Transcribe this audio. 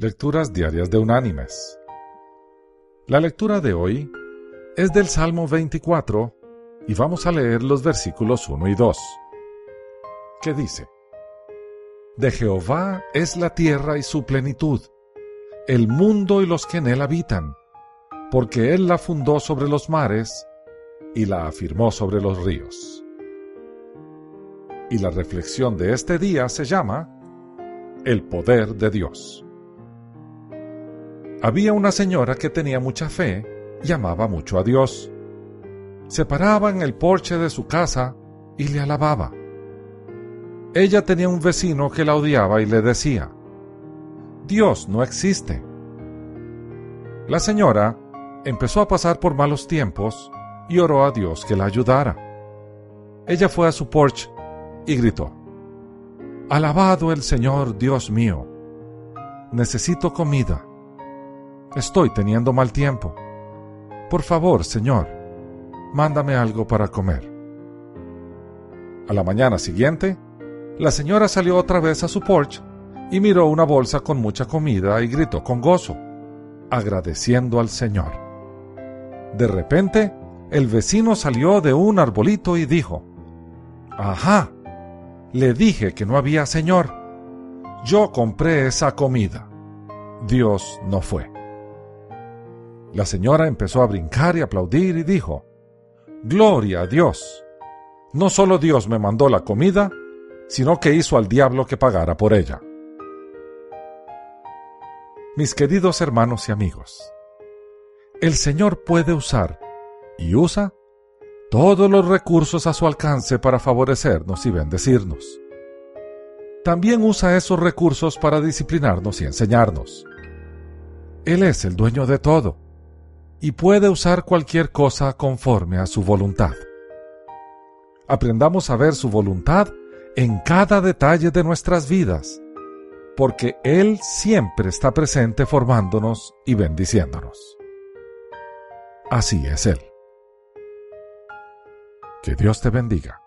Lecturas Diarias de Unánimes. La lectura de hoy es del Salmo 24 y vamos a leer los versículos 1 y 2, que dice, De Jehová es la tierra y su plenitud, el mundo y los que en él habitan, porque él la fundó sobre los mares y la afirmó sobre los ríos. Y la reflexión de este día se llama El poder de Dios. Había una señora que tenía mucha fe y amaba mucho a Dios. Se paraba en el porche de su casa y le alababa. Ella tenía un vecino que la odiaba y le decía, Dios no existe. La señora empezó a pasar por malos tiempos y oró a Dios que la ayudara. Ella fue a su porche y gritó, Alabado el Señor Dios mío, necesito comida Estoy teniendo mal tiempo. Por favor, Señor, mándame algo para comer. A la mañana siguiente, la señora salió otra vez a su porche y miró una bolsa con mucha comida y gritó con gozo, agradeciendo al Señor. De repente, el vecino salió de un arbolito y dijo, Ajá, le dije que no había Señor. Yo compré esa comida. Dios no fue. La señora empezó a brincar y aplaudir y dijo, Gloria a Dios. No solo Dios me mandó la comida, sino que hizo al diablo que pagara por ella. Mis queridos hermanos y amigos, el Señor puede usar y usa todos los recursos a su alcance para favorecernos y bendecirnos. También usa esos recursos para disciplinarnos y enseñarnos. Él es el dueño de todo y puede usar cualquier cosa conforme a su voluntad. Aprendamos a ver su voluntad en cada detalle de nuestras vidas, porque Él siempre está presente formándonos y bendiciéndonos. Así es Él. Que Dios te bendiga.